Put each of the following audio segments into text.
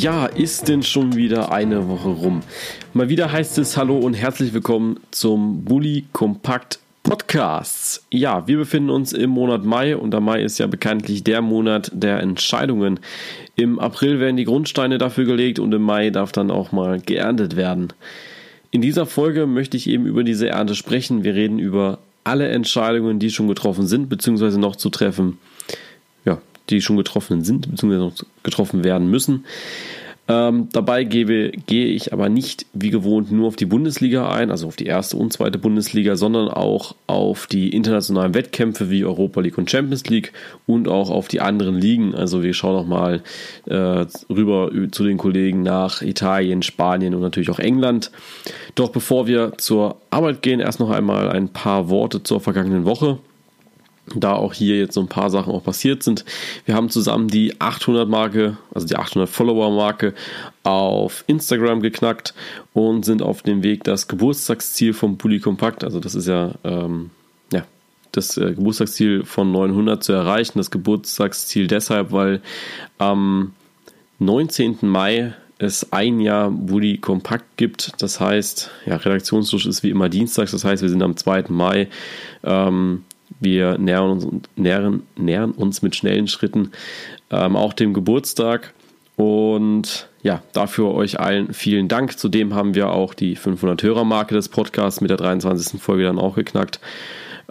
Ja, ist denn schon wieder eine Woche rum? Mal wieder heißt es Hallo und herzlich willkommen zum Bully Kompakt Podcasts. Ja, wir befinden uns im Monat Mai und der Mai ist ja bekanntlich der Monat der Entscheidungen. Im April werden die Grundsteine dafür gelegt und im Mai darf dann auch mal geerntet werden. In dieser Folge möchte ich eben über diese Ernte sprechen. Wir reden über alle Entscheidungen, die schon getroffen sind, beziehungsweise noch zu treffen die schon getroffen sind, beziehungsweise noch getroffen werden müssen. Ähm, dabei gebe, gehe ich aber nicht wie gewohnt nur auf die Bundesliga ein, also auf die erste und zweite Bundesliga, sondern auch auf die internationalen Wettkämpfe wie Europa League und Champions League und auch auf die anderen Ligen. Also wir schauen nochmal äh, rüber zu den Kollegen nach Italien, Spanien und natürlich auch England. Doch bevor wir zur Arbeit gehen, erst noch einmal ein paar Worte zur vergangenen Woche da auch hier jetzt so ein paar Sachen auch passiert sind. Wir haben zusammen die 800 Marke, also die 800 Follower Marke auf Instagram geknackt und sind auf dem Weg, das Geburtstagsziel vom Bully Kompakt, also das ist ja, ähm, ja das äh, Geburtstagsziel von 900 zu erreichen. Das Geburtstagsziel deshalb, weil am 19. Mai es ein Jahr Bully Kompakt gibt. Das heißt, ja, Redaktionsschluss ist wie immer dienstags. Das heißt, wir sind am 2. Mai. Ähm, wir nähern uns, nähern, nähern uns mit schnellen Schritten ähm, auch dem Geburtstag. Und ja, dafür euch allen vielen Dank. Zudem haben wir auch die 500-Hörer-Marke des Podcasts mit der 23. Folge dann auch geknackt.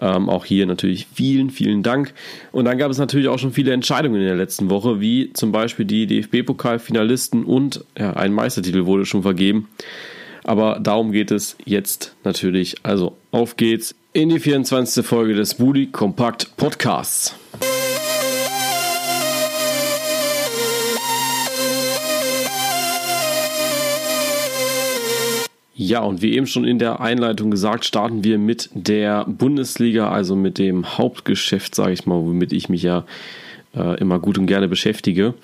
Ähm, auch hier natürlich vielen, vielen Dank. Und dann gab es natürlich auch schon viele Entscheidungen in der letzten Woche, wie zum Beispiel die DFB-Pokalfinalisten und ja, ein Meistertitel wurde schon vergeben. Aber darum geht es jetzt natürlich. Also auf geht's in die 24. Folge des Bully Kompakt Podcasts. Ja, und wie eben schon in der Einleitung gesagt, starten wir mit der Bundesliga, also mit dem Hauptgeschäft, sage ich mal, womit ich mich ja äh, immer gut und gerne beschäftige.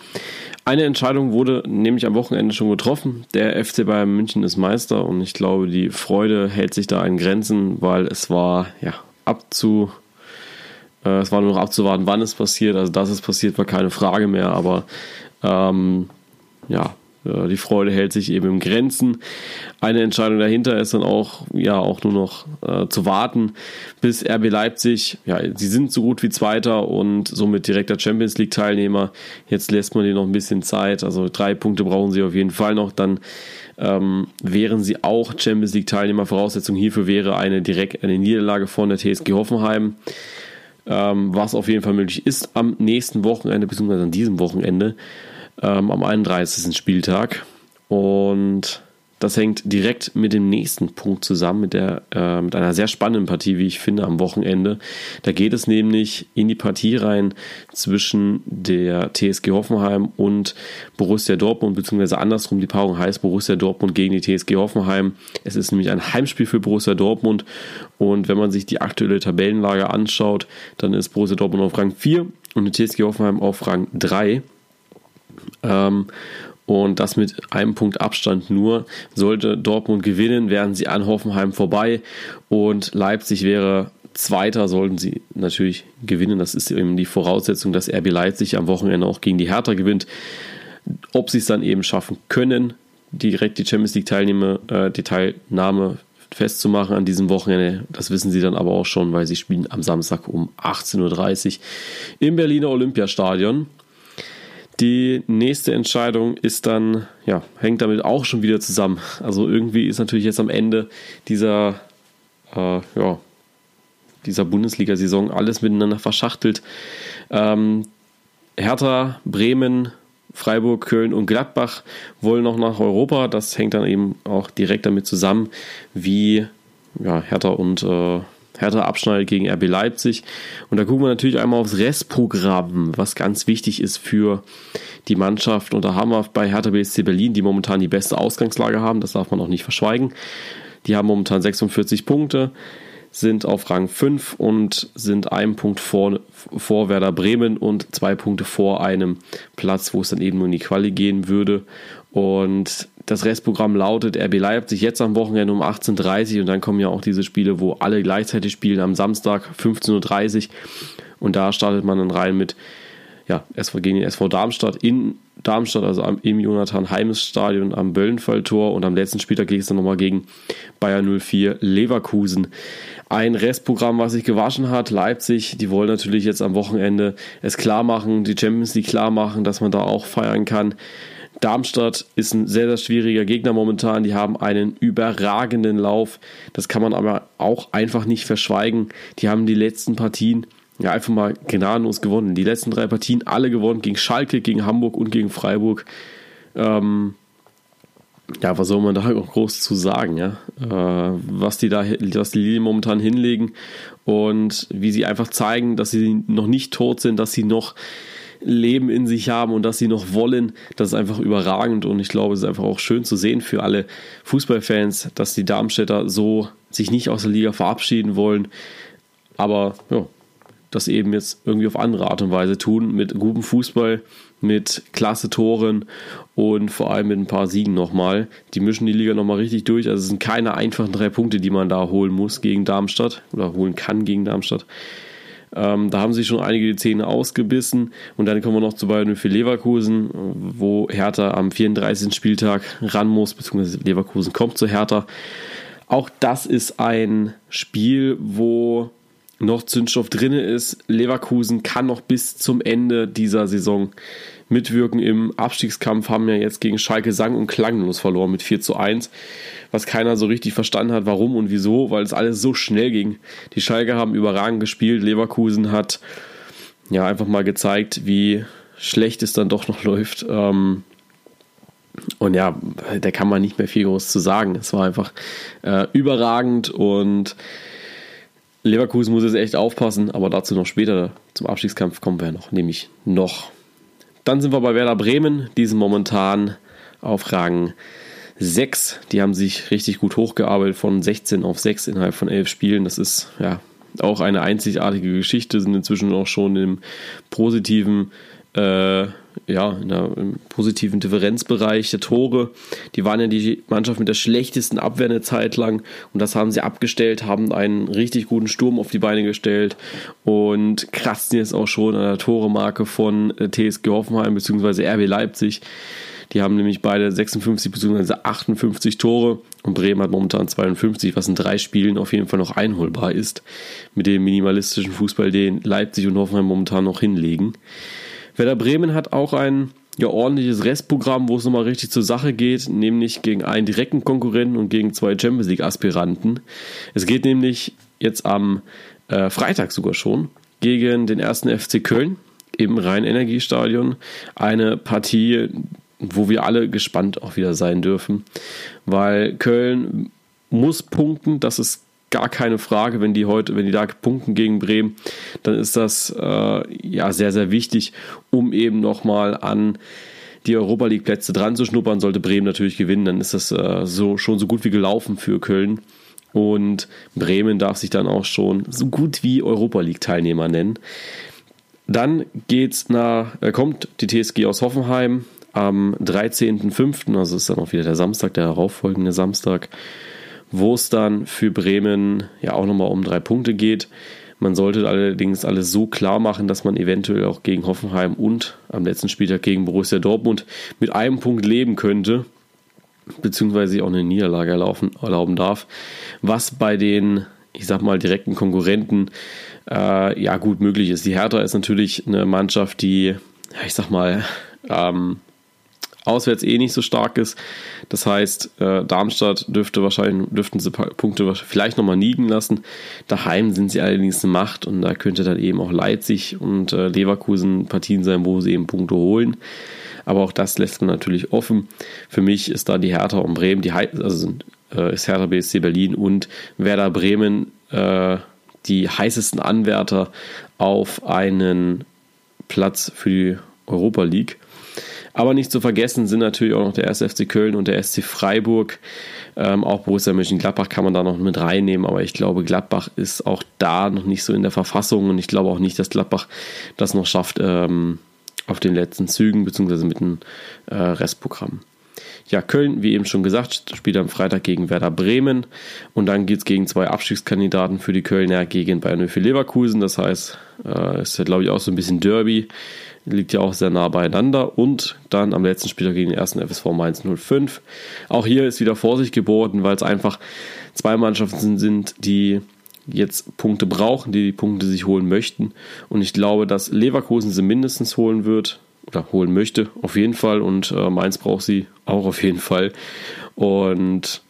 Eine Entscheidung wurde nämlich am Wochenende schon getroffen. Der FC Bayern München ist Meister und ich glaube, die Freude hält sich da in Grenzen, weil es war ja abzu äh, es war nur noch abzuwarten, wann es passiert. Also dass es passiert, war keine Frage mehr, aber ähm, ja, die Freude hält sich eben im Grenzen. Eine Entscheidung dahinter ist dann auch, ja, auch nur noch äh, zu warten, bis RB Leipzig, ja, sie sind so gut wie Zweiter und somit direkter Champions League Teilnehmer. Jetzt lässt man ihnen noch ein bisschen Zeit. Also drei Punkte brauchen sie auf jeden Fall noch. Dann ähm, wären sie auch Champions League Teilnehmer. Voraussetzung hierfür wäre eine direkt eine Niederlage von der TSG Hoffenheim. Ähm, was auf jeden Fall möglich ist am nächsten Wochenende, beziehungsweise an diesem Wochenende ähm, am 31. Spieltag. Und das hängt direkt mit dem nächsten Punkt zusammen, mit, der, äh, mit einer sehr spannenden Partie, wie ich finde, am Wochenende. Da geht es nämlich in die Partie rein zwischen der TSG Hoffenheim und Borussia Dortmund, beziehungsweise andersrum, die Paarung heißt Borussia Dortmund gegen die TSG Hoffenheim. Es ist nämlich ein Heimspiel für Borussia Dortmund und wenn man sich die aktuelle Tabellenlage anschaut, dann ist Borussia Dortmund auf Rang 4 und die TSG Hoffenheim auf Rang 3. Ähm, und das mit einem Punkt Abstand nur. Sollte Dortmund gewinnen, wären sie an Hoffenheim vorbei und Leipzig wäre Zweiter, sollten sie natürlich gewinnen. Das ist eben die Voraussetzung, dass RB Leipzig am Wochenende auch gegen die Hertha gewinnt. Ob sie es dann eben schaffen können, direkt die Champions League Teilnehmer, äh, Teilnahme festzumachen an diesem Wochenende. Das wissen sie dann aber auch schon, weil sie spielen am Samstag um 18.30 Uhr im Berliner Olympiastadion. Die nächste Entscheidung ist dann, ja, hängt damit auch schon wieder zusammen. Also irgendwie ist natürlich jetzt am Ende dieser, äh, ja, dieser Bundesliga-Saison alles miteinander verschachtelt. Ähm, Hertha, Bremen, Freiburg, Köln und Gladbach wollen noch nach Europa. Das hängt dann eben auch direkt damit zusammen, wie ja, Hertha und äh, Hertha abschneidet gegen RB Leipzig. Und da gucken wir natürlich einmal aufs Restprogramm, was ganz wichtig ist für die Mannschaft. Und da haben wir bei Hertha BSC Berlin, die momentan die beste Ausgangslage haben, das darf man auch nicht verschweigen. Die haben momentan 46 Punkte, sind auf Rang 5 und sind einen Punkt vor, vor Werder Bremen und zwei Punkte vor einem Platz, wo es dann eben nur in die Quali gehen würde. Und das Restprogramm lautet RB Leipzig jetzt am Wochenende um 18.30 Uhr und dann kommen ja auch diese Spiele, wo alle gleichzeitig spielen am Samstag 15.30 Uhr und da startet man dann rein mit ja, SV gegen den SV Darmstadt in Darmstadt, also am, im Jonathan Heimes Stadion am Böllenfalltor und am letzten Spieltag ging es dann nochmal gegen Bayern 04 Leverkusen. Ein Restprogramm, was sich gewaschen hat, Leipzig, die wollen natürlich jetzt am Wochenende es klar machen, die Champions League klar machen, dass man da auch feiern kann. Darmstadt ist ein sehr, sehr schwieriger Gegner momentan. Die haben einen überragenden Lauf. Das kann man aber auch einfach nicht verschweigen. Die haben die letzten Partien ja einfach mal gnadenlos gewonnen. Die letzten drei Partien alle gewonnen. Gegen Schalke, gegen Hamburg und gegen Freiburg. Ähm, ja, was soll man da groß zu sagen, ja? Äh, was die da, was die Lilien momentan hinlegen und wie sie einfach zeigen, dass sie noch nicht tot sind, dass sie noch Leben in sich haben und dass sie noch wollen, das ist einfach überragend und ich glaube, es ist einfach auch schön zu sehen für alle Fußballfans, dass die Darmstädter so sich nicht aus der Liga verabschieden wollen, aber ja, das eben jetzt irgendwie auf andere Art und Weise tun, mit gutem Fußball, mit klasse Toren und vor allem mit ein paar Siegen nochmal. Die mischen die Liga nochmal richtig durch. Also es sind keine einfachen drei Punkte, die man da holen muss gegen Darmstadt oder holen kann gegen Darmstadt. Ähm, da haben sich schon einige die Zähne ausgebissen. Und dann kommen wir noch zu Bayern für Leverkusen, wo Hertha am 34. Spieltag ran muss, beziehungsweise Leverkusen kommt zu Hertha. Auch das ist ein Spiel, wo noch Zündstoff drin ist. Leverkusen kann noch bis zum Ende dieser Saison mitwirken im Abstiegskampf, haben ja jetzt gegen Schalke sang- und klanglos verloren mit 4 zu 1, was keiner so richtig verstanden hat, warum und wieso, weil es alles so schnell ging. Die Schalke haben überragend gespielt, Leverkusen hat ja einfach mal gezeigt, wie schlecht es dann doch noch läuft. Ähm, und ja, da kann man nicht mehr viel groß zu sagen. Es war einfach äh, überragend und Leverkusen muss jetzt echt aufpassen, aber dazu noch später zum Abstiegskampf kommen wir noch, nämlich noch. Dann sind wir bei Werder Bremen, die sind momentan auf Rang 6. Die haben sich richtig gut hochgearbeitet von 16 auf 6 innerhalb von 11 Spielen. Das ist ja auch eine einzigartige Geschichte, sind inzwischen auch schon im positiven äh, ja, in der, im positiven Differenzbereich der Tore. Die waren ja die Mannschaft mit der schlechtesten Abwehr eine Zeit lang und das haben sie abgestellt, haben einen richtig guten Sturm auf die Beine gestellt und kratzen jetzt auch schon an der Toremarke von äh, TSG Hoffenheim bzw. RB Leipzig. Die haben nämlich beide 56 bzw. 58 Tore und Bremen hat momentan 52, was in drei Spielen auf jeden Fall noch einholbar ist mit dem minimalistischen Fußball, den Leipzig und Hoffenheim momentan noch hinlegen. Werder Bremen hat auch ein ja, ordentliches Restprogramm, wo es nochmal richtig zur Sache geht, nämlich gegen einen direkten Konkurrenten und gegen zwei Champions League-Aspiranten. Es geht nämlich jetzt am äh, Freitag sogar schon gegen den ersten FC Köln im Rhein-Energiestadion. Eine Partie, wo wir alle gespannt auch wieder sein dürfen, weil Köln muss punkten, das ist gar keine Frage, wenn die heute, wenn die da punkten gegen Bremen, dann ist das äh, ja sehr, sehr wichtig, um eben nochmal an die Europa League Plätze dran zu schnuppern. Sollte Bremen natürlich gewinnen, dann ist das äh, so schon so gut wie gelaufen für Köln. Und Bremen darf sich dann auch schon so gut wie Europa League Teilnehmer nennen. Dann geht's nach, äh, kommt die TSG aus Hoffenheim am 13.05., also ist dann auch wieder der Samstag, der darauffolgende Samstag wo es dann für Bremen ja auch nochmal um drei Punkte geht. Man sollte allerdings alles so klar machen, dass man eventuell auch gegen Hoffenheim und am letzten Spieltag gegen Borussia Dortmund mit einem Punkt leben könnte, beziehungsweise auch eine Niederlage erlaufen, erlauben darf, was bei den, ich sag mal, direkten Konkurrenten äh, ja gut möglich ist. Die Hertha ist natürlich eine Mannschaft, die, ich sag mal, ähm, auswärts eh nicht so stark ist. Das heißt, äh, Darmstadt dürfte wahrscheinlich, dürften sie Punkte vielleicht nochmal liegen lassen. Daheim sind sie allerdings eine Macht und da könnte dann eben auch Leipzig und äh, Leverkusen Partien sein, wo sie eben Punkte holen. Aber auch das lässt man natürlich offen. Für mich ist da die Hertha und Bremen, die also äh, ist Hertha BSC Berlin und Werder Bremen äh, die heißesten Anwärter auf einen Platz für die Europa League. Aber nicht zu vergessen sind natürlich auch noch der 1. FC Köln und der SC Freiburg. Ähm, auch Borussia Mönchengladbach kann man da noch mit reinnehmen, aber ich glaube, Gladbach ist auch da noch nicht so in der Verfassung und ich glaube auch nicht, dass Gladbach das noch schafft ähm, auf den letzten Zügen, beziehungsweise mit dem äh, Restprogramm. Ja, Köln, wie eben schon gesagt, spielt am Freitag gegen Werder Bremen und dann geht es gegen zwei Abstiegskandidaten für die Kölner gegen Bayern für Leverkusen. Das heißt, äh, ist ja glaube ich auch so ein bisschen Derby, liegt ja auch sehr nah beieinander und dann am letzten Spieltag gegen den ersten FSV Mainz 05. Auch hier ist wieder Vorsicht geboten, weil es einfach zwei Mannschaften sind, die jetzt Punkte brauchen, die die Punkte sich holen möchten. Und ich glaube, dass Leverkusen sie mindestens holen wird oder holen möchte, auf jeden Fall. Und äh, Mainz braucht sie auch auf jeden Fall. Und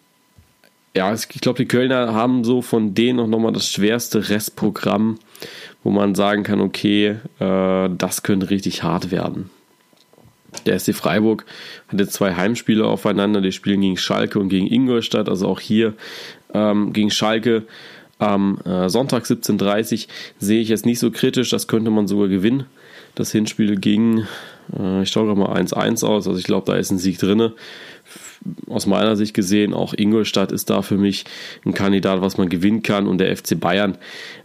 ja, ich glaube, die Kölner haben so von denen auch nochmal das schwerste Restprogramm, wo man sagen kann, okay, äh, das könnte richtig hart werden. Der SC Freiburg hat jetzt zwei Heimspiele aufeinander, die spielen gegen Schalke und gegen Ingolstadt, also auch hier ähm, gegen Schalke am äh, Sonntag 17.30 sehe ich jetzt nicht so kritisch, das könnte man sogar gewinnen. Das Hinspiel ging, äh, ich schaue gerade mal 1-1 aus, also ich glaube, da ist ein Sieg drin. Aus meiner Sicht gesehen, auch Ingolstadt ist da für mich ein Kandidat, was man gewinnen kann und der FC Bayern.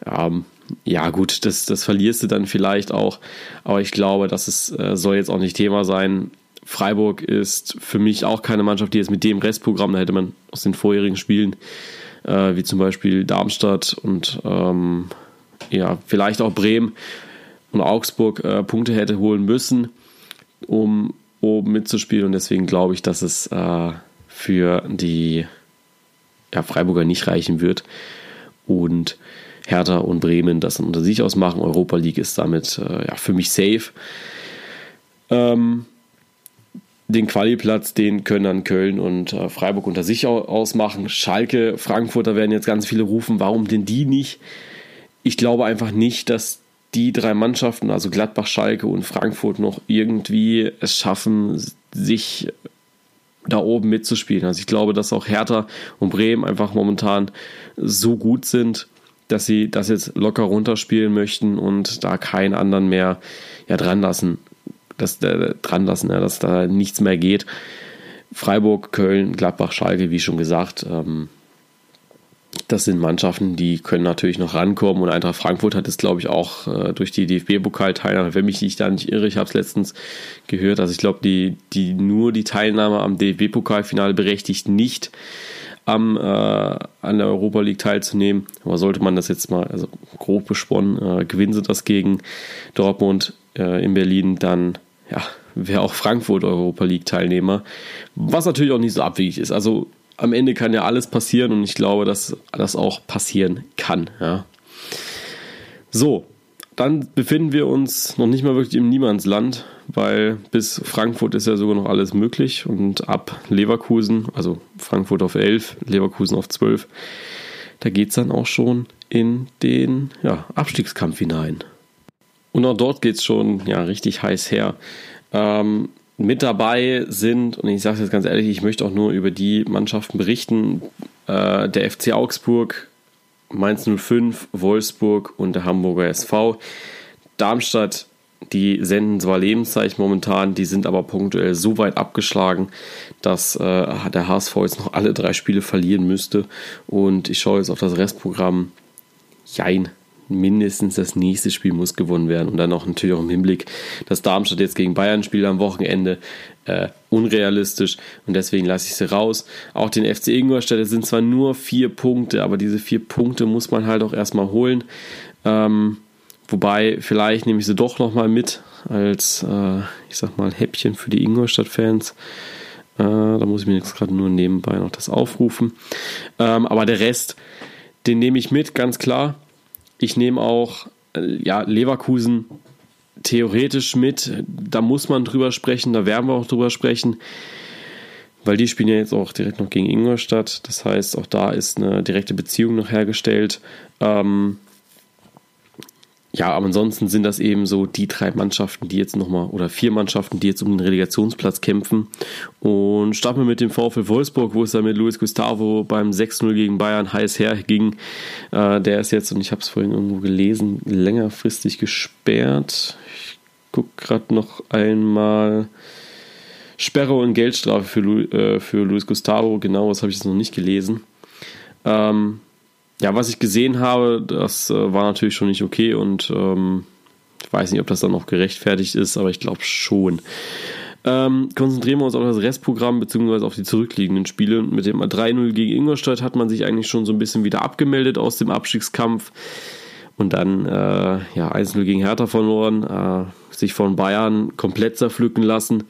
Ähm, ja, gut, das, das verlierst du dann vielleicht auch, aber ich glaube, das ist, äh, soll jetzt auch nicht Thema sein. Freiburg ist für mich auch keine Mannschaft, die jetzt mit dem Restprogramm, da hätte man aus den vorherigen Spielen äh, wie zum Beispiel Darmstadt und ähm, ja, vielleicht auch Bremen und Augsburg äh, Punkte hätte holen müssen, um oben mitzuspielen. Und deswegen glaube ich, dass es äh, für die ja, Freiburger nicht reichen wird. Und Hertha und Bremen das unter sich ausmachen. Europa League ist damit äh, ja, für mich safe. Ähm, den Qualiplatz, den können dann Köln und äh, Freiburg unter sich ausmachen. Schalke, Frankfurt, da werden jetzt ganz viele rufen, warum denn die nicht? Ich glaube einfach nicht, dass die drei Mannschaften, also Gladbach, Schalke und Frankfurt, noch irgendwie es schaffen, sich da oben mitzuspielen. Also ich glaube, dass auch Hertha und Bremen einfach momentan so gut sind, dass sie das jetzt locker runterspielen möchten und da keinen anderen mehr ja, dran lassen das äh, dran lassen, ja, dass da nichts mehr geht. Freiburg, Köln, Gladbach, Schalke, wie schon gesagt, ähm, das sind Mannschaften, die können natürlich noch rankommen und Eintracht Frankfurt hat es, glaube ich, auch äh, durch die DFB-Pokal-Teilnahme, wenn mich nicht da nicht irre, ich habe es letztens gehört, also ich glaube, die, die nur die Teilnahme am DFB-Pokalfinale berechtigt nicht am, äh, an der Europa League teilzunehmen. Aber sollte man das jetzt mal, also grob besponnen, äh, gewinnen sie das gegen Dortmund äh, in Berlin, dann ja, wäre auch Frankfurt Europa League Teilnehmer, was natürlich auch nicht so abwegig ist. Also am Ende kann ja alles passieren und ich glaube, dass das auch passieren kann. Ja. So, dann befinden wir uns noch nicht mal wirklich im Niemandsland, weil bis Frankfurt ist ja sogar noch alles möglich und ab Leverkusen, also Frankfurt auf 11, Leverkusen auf 12, da geht es dann auch schon in den ja, Abstiegskampf hinein. Und auch dort geht es schon ja, richtig heiß her. Ähm, mit dabei sind, und ich sage es jetzt ganz ehrlich, ich möchte auch nur über die Mannschaften berichten, äh, der FC Augsburg, Mainz 05, Wolfsburg und der Hamburger SV. Darmstadt, die senden zwar Lebenszeichen momentan, die sind aber punktuell so weit abgeschlagen, dass äh, der HSV jetzt noch alle drei Spiele verlieren müsste. Und ich schaue jetzt auf das Restprogramm. Jein, mindestens das nächste Spiel muss gewonnen werden. Und dann auch natürlich auch im Hinblick, dass Darmstadt jetzt gegen Bayern spielt am Wochenende. Äh, unrealistisch und deswegen lasse ich sie raus. Auch den FC Ingolstadt sind zwar nur vier Punkte, aber diese vier Punkte muss man halt auch erstmal holen. Ähm, wobei, vielleicht nehme ich sie doch nochmal mit als, äh, ich sag mal, Häppchen für die Ingolstadt-Fans. Äh, da muss ich mir jetzt gerade nur nebenbei noch das aufrufen. Ähm, aber der Rest, den nehme ich mit, ganz klar. Ich nehme auch äh, ja, Leverkusen theoretisch mit. Da muss man drüber sprechen, da werden wir auch drüber sprechen, weil die spielen ja jetzt auch direkt noch gegen Ingolstadt. Das heißt, auch da ist eine direkte Beziehung noch hergestellt. Ähm, ja, aber ansonsten sind das eben so die drei Mannschaften, die jetzt nochmal, oder vier Mannschaften, die jetzt um den Relegationsplatz kämpfen. Und starten wir mit dem VfL Wolfsburg, wo es dann mit Luis Gustavo beim 6-0 gegen Bayern heiß herging. Äh, der ist jetzt, und ich habe es vorhin irgendwo gelesen, längerfristig gesperrt. Ich gucke gerade noch einmal. Sperre und Geldstrafe für, Lu äh, für Luis Gustavo, genau, das habe ich jetzt noch nicht gelesen. Ähm, ja, was ich gesehen habe, das äh, war natürlich schon nicht okay und ähm, ich weiß nicht, ob das dann noch gerechtfertigt ist, aber ich glaube schon. Ähm, konzentrieren wir uns auf das Restprogramm bzw. auf die zurückliegenden Spiele. Mit dem 3-0 gegen Ingolstadt hat man sich eigentlich schon so ein bisschen wieder abgemeldet aus dem Abstiegskampf. Und dann äh, ja, 1-0 gegen Hertha verloren, äh, sich von Bayern komplett zerpflücken lassen.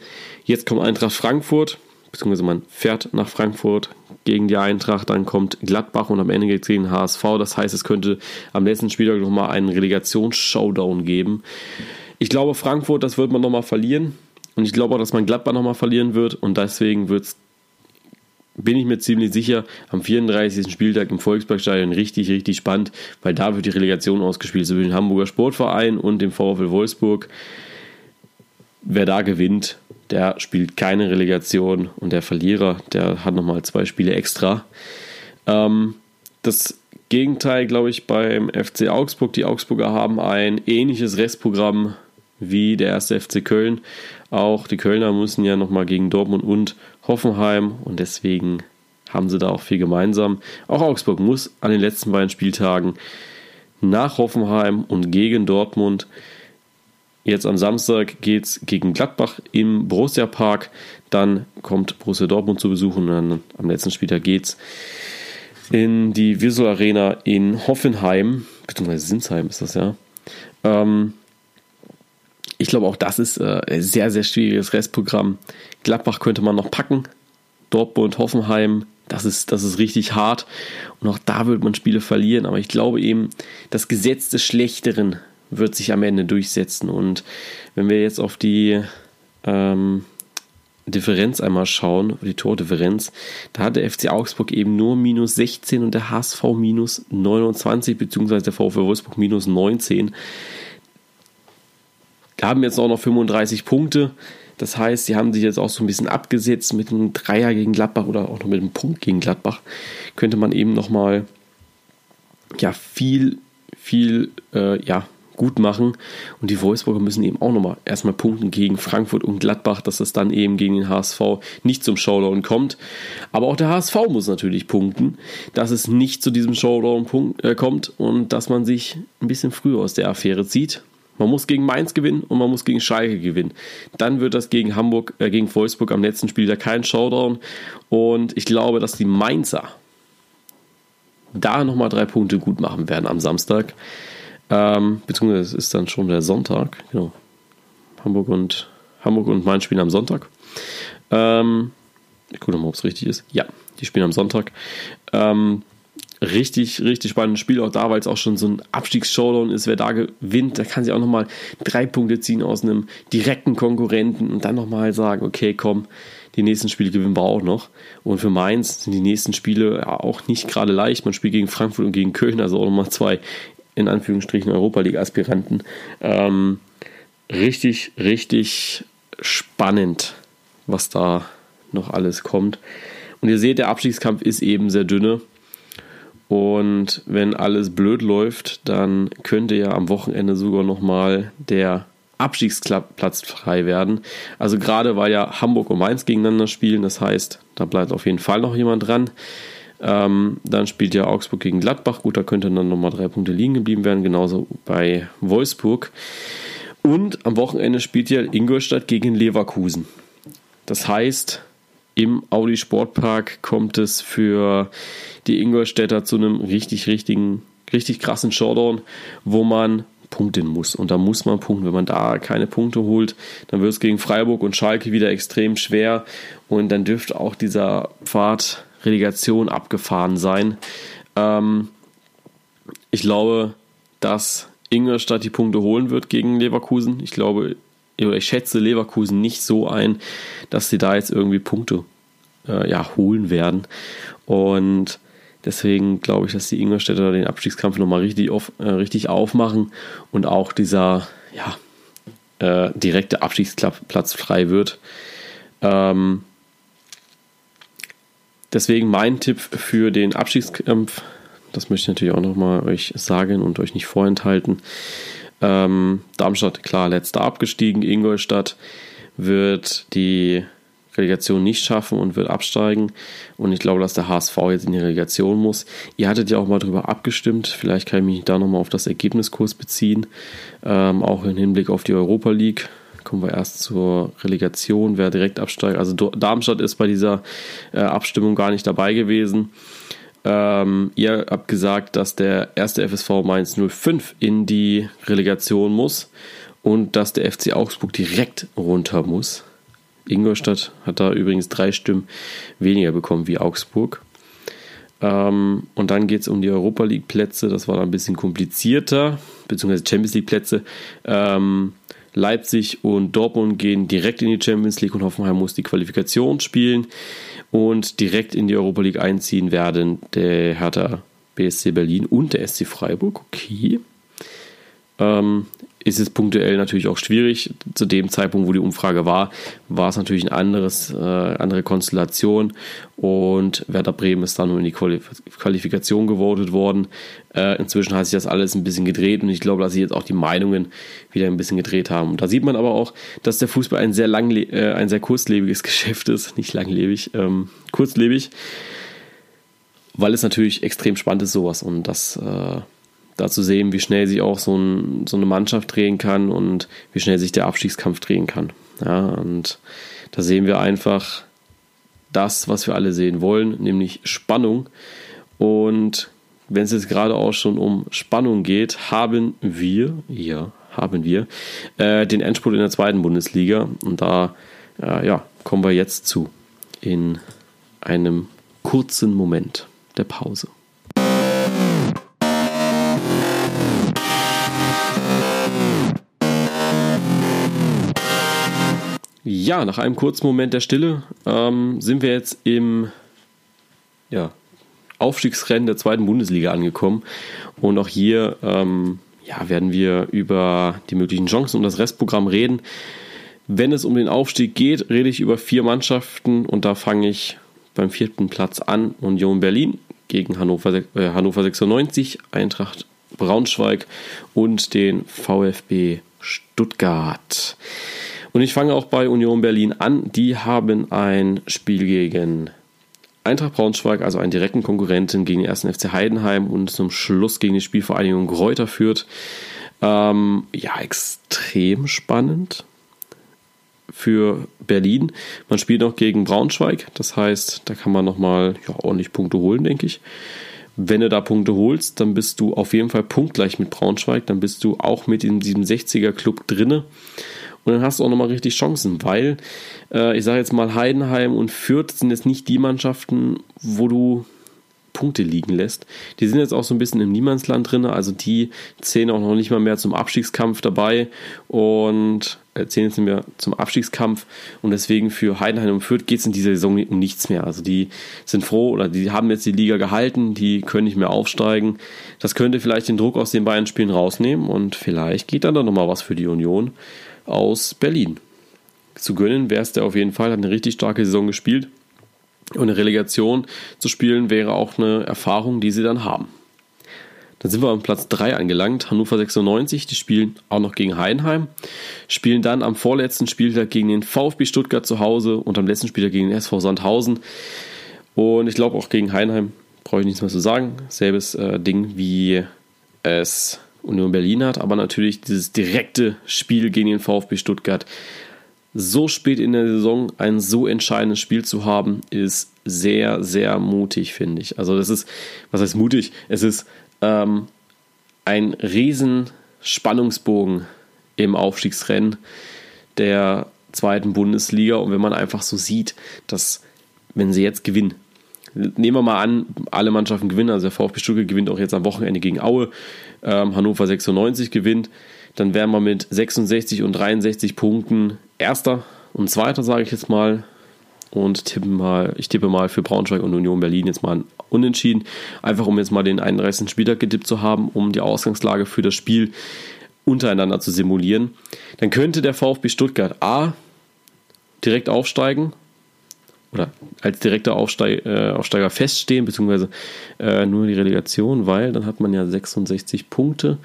Jetzt kommt Eintracht Frankfurt, beziehungsweise man fährt nach Frankfurt gegen die Eintracht, dann kommt Gladbach und am Ende geht es gegen HSV. Das heißt, es könnte am letzten Spieltag nochmal einen Relegations-Showdown geben. Ich glaube, Frankfurt, das wird man nochmal verlieren. Und ich glaube auch, dass man Gladbach nochmal verlieren wird. Und deswegen wird's, bin ich mir ziemlich sicher, am 34. Spieltag im Volksparkstadion richtig, richtig spannend, weil da wird die Relegation ausgespielt zwischen dem Hamburger Sportverein und dem VfL Wolfsburg. Wer da gewinnt, der spielt keine Relegation und der Verlierer, der hat nochmal zwei Spiele extra. Ähm, das Gegenteil, glaube ich, beim FC Augsburg. Die Augsburger haben ein ähnliches Restprogramm wie der erste FC Köln. Auch die Kölner müssen ja nochmal gegen Dortmund und Hoffenheim und deswegen haben sie da auch viel gemeinsam. Auch Augsburg muss an den letzten beiden Spieltagen nach Hoffenheim und gegen Dortmund Jetzt am Samstag geht es gegen Gladbach im Borussia Park. Dann kommt Borussia Dortmund zu besuchen und dann am letzten Spieltag geht es in die Visual Arena in Hoffenheim, beziehungsweise Sinsheim ist das ja. Ähm, ich glaube, auch das ist äh, ein sehr, sehr schwieriges Restprogramm. Gladbach könnte man noch packen. Dortmund, Hoffenheim, das ist, das ist richtig hart. Und auch da wird man Spiele verlieren. Aber ich glaube eben, das Gesetz des Schlechteren wird sich am Ende durchsetzen. Und wenn wir jetzt auf die ähm, Differenz einmal schauen, die Tordifferenz, da hat der FC Augsburg eben nur minus 16 und der HSV minus 29, beziehungsweise der VfW Wolfsburg minus 19. Da haben jetzt auch noch 35 Punkte. Das heißt, sie haben sich jetzt auch so ein bisschen abgesetzt mit einem Dreier gegen Gladbach oder auch noch mit einem Punkt gegen Gladbach. Könnte man eben nochmal ja, viel, viel äh, ja, gut machen. Und die Wolfsburger müssen eben auch nochmal erstmal punkten gegen Frankfurt und Gladbach, dass es dann eben gegen den HSV nicht zum Showdown kommt. Aber auch der HSV muss natürlich punkten, dass es nicht zu diesem Showdown äh, kommt und dass man sich ein bisschen früher aus der Affäre zieht. Man muss gegen Mainz gewinnen und man muss gegen Schalke gewinnen. Dann wird das gegen Hamburg, äh, gegen Wolfsburg am letzten Spiel da kein Showdown. Und ich glaube, dass die Mainzer da nochmal drei Punkte gut machen werden am Samstag. Ähm, beziehungsweise es ist dann schon der Sonntag. Genau. Hamburg und Hamburg und Mainz spielen am Sonntag. Ähm, ich gucke mal, ob es richtig ist. Ja, die spielen am Sonntag. Ähm, richtig, richtig spannendes Spiel auch da, weil es auch schon so ein Abstiegs-Showdown ist. Wer da gewinnt, der kann sich auch nochmal drei Punkte ziehen aus einem direkten Konkurrenten und dann nochmal sagen, okay, komm, die nächsten Spiele gewinnen wir auch noch. Und für Mainz sind die nächsten Spiele ja auch nicht gerade leicht. Man spielt gegen Frankfurt und gegen Köln, also auch nochmal zwei in Anführungsstrichen Europa League-Aspiranten. Ähm, richtig, richtig spannend, was da noch alles kommt. Und ihr seht, der Abstiegskampf ist eben sehr dünne. Und wenn alles blöd läuft, dann könnte ja am Wochenende sogar nochmal der Abstiegsplatz frei werden. Also gerade weil ja Hamburg und Mainz gegeneinander spielen, das heißt, da bleibt auf jeden Fall noch jemand dran. Ähm, dann spielt ja Augsburg gegen Gladbach. Gut, da könnten dann nochmal drei Punkte liegen geblieben werden. Genauso bei Wolfsburg. Und am Wochenende spielt ja Ingolstadt gegen Leverkusen. Das heißt, im Audi Sportpark kommt es für die Ingolstädter zu einem richtig, richtigen, richtig krassen Showdown, wo man punkten muss. Und da muss man punkten. Wenn man da keine Punkte holt, dann wird es gegen Freiburg und Schalke wieder extrem schwer. Und dann dürfte auch dieser Pfad Relegation abgefahren sein. Ähm, ich glaube, dass Ingolstadt die Punkte holen wird gegen Leverkusen. Ich glaube, ich schätze Leverkusen nicht so ein, dass sie da jetzt irgendwie Punkte äh, ja, holen werden. Und deswegen glaube ich, dass die Ingolstädter den Abstiegskampf nochmal richtig, auf, äh, richtig aufmachen und auch dieser ja, äh, direkte Abstiegsplatz frei wird. Ähm, Deswegen mein Tipp für den Abstiegskampf, das möchte ich natürlich auch nochmal euch sagen und euch nicht vorenthalten. Ähm, Darmstadt, klar, letzter abgestiegen. Ingolstadt wird die Relegation nicht schaffen und wird absteigen. Und ich glaube, dass der HSV jetzt in die Relegation muss. Ihr hattet ja auch mal darüber abgestimmt. Vielleicht kann ich mich da nochmal auf das Ergebniskurs beziehen. Ähm, auch im Hinblick auf die Europa League kommen wir erst zur Relegation, wer direkt absteigt. Also Darmstadt ist bei dieser äh, Abstimmung gar nicht dabei gewesen. Ähm, ihr habt gesagt, dass der erste FSV Mainz 05 in die Relegation muss und dass der FC Augsburg direkt runter muss. Ingolstadt hat da übrigens drei Stimmen weniger bekommen wie Augsburg. Ähm, und dann geht es um die Europa League Plätze. Das war dann ein bisschen komplizierter, beziehungsweise Champions League Plätze. Ähm, Leipzig und Dortmund gehen direkt in die Champions League und Hoffenheim muss die Qualifikation spielen und direkt in die Europa League einziehen werden der Hertha BSC Berlin und der SC Freiburg. Okay. Ähm, ist es punktuell natürlich auch schwierig. Zu dem Zeitpunkt, wo die Umfrage war, war es natürlich eine äh, andere Konstellation und Werder Bremen ist dann nur in die Qualifikation gewotet worden. Äh, inzwischen hat sich das alles ein bisschen gedreht und ich glaube, dass sich jetzt auch die Meinungen wieder ein bisschen gedreht haben. Und da sieht man aber auch, dass der Fußball ein sehr äh, ein sehr kurzlebiges Geschäft ist, nicht langlebig, ähm, kurzlebig, weil es natürlich extrem spannend ist sowas und das äh, da zu sehen, wie schnell sich auch so, ein, so eine Mannschaft drehen kann und wie schnell sich der Abstiegskampf drehen kann. Ja, und da sehen wir einfach das, was wir alle sehen wollen, nämlich Spannung. Und wenn es jetzt gerade auch schon um Spannung geht, haben wir, ja, haben wir, äh, den Endspurt in der zweiten Bundesliga. Und da äh, ja, kommen wir jetzt zu in einem kurzen Moment der Pause. Ja, nach einem kurzen Moment der Stille ähm, sind wir jetzt im ja, Aufstiegsrennen der zweiten Bundesliga angekommen. Und auch hier ähm, ja, werden wir über die möglichen Chancen und das Restprogramm reden. Wenn es um den Aufstieg geht, rede ich über vier Mannschaften und da fange ich beim vierten Platz an. Union Berlin gegen Hannover, äh, Hannover 96, Eintracht Braunschweig und den VfB Stuttgart. Und ich fange auch bei Union Berlin an. Die haben ein Spiel gegen Eintracht Braunschweig, also einen direkten Konkurrenten gegen den 1. FC Heidenheim und zum Schluss gegen die Spielvereinigung Gräuter führt. Ähm, ja, extrem spannend für Berlin. Man spielt noch gegen Braunschweig, das heißt, da kann man nochmal ja, ordentlich Punkte holen, denke ich. Wenn du da Punkte holst, dann bist du auf jeden Fall punktgleich mit Braunschweig, dann bist du auch mit in diesem 60er Club drinne. Und dann hast du auch nochmal richtig Chancen, weil äh, ich sage jetzt mal, Heidenheim und Fürth sind jetzt nicht die Mannschaften, wo du Punkte liegen lässt. Die sind jetzt auch so ein bisschen im Niemandsland drin, also die zählen auch noch nicht mal mehr zum Abstiegskampf dabei und äh, zählen jetzt nicht mehr zum Abstiegskampf und deswegen für Heidenheim und Fürth geht es in dieser Saison um nichts mehr. Also die sind froh oder die haben jetzt die Liga gehalten, die können nicht mehr aufsteigen. Das könnte vielleicht den Druck aus den beiden Spielen rausnehmen und vielleicht geht dann doch nochmal was für die Union aus Berlin. Zu gönnen wäre es der auf jeden Fall, hat eine richtig starke Saison gespielt. Und eine Relegation zu spielen wäre auch eine Erfahrung, die sie dann haben. Dann sind wir am Platz 3 angelangt. Hannover 96, die spielen auch noch gegen Heidenheim. Spielen dann am vorletzten Spieltag gegen den VfB Stuttgart zu Hause und am letzten Spieltag gegen den SV Sandhausen. Und ich glaube auch gegen Heidenheim brauche ich nichts mehr zu sagen. Selbes äh, Ding wie es Union Berlin hat, aber natürlich dieses direkte Spiel gegen den VfB Stuttgart. So spät in der Saison ein so entscheidendes Spiel zu haben, ist sehr, sehr mutig, finde ich. Also das ist, was heißt mutig? Es ist ähm, ein riesen Spannungsbogen im Aufstiegsrennen der zweiten Bundesliga. Und wenn man einfach so sieht, dass wenn sie jetzt gewinnen, nehmen wir mal an, alle Mannschaften gewinnen, also der VfB Stuttgart gewinnt auch jetzt am Wochenende gegen Aue, ähm, Hannover 96 gewinnt, dann wären wir mit 66 und 63 Punkten Erster und Zweiter, sage ich jetzt mal. Und tippe mal, ich tippe mal für Braunschweig und Union Berlin jetzt mal unentschieden. Einfach um jetzt mal den 31. Spieltag getippt zu haben, um die Ausgangslage für das Spiel untereinander zu simulieren. Dann könnte der VfB Stuttgart A direkt aufsteigen oder als direkter Aufsteig, äh, Aufsteiger feststehen, beziehungsweise äh, nur die Relegation, weil dann hat man ja 66 Punkte.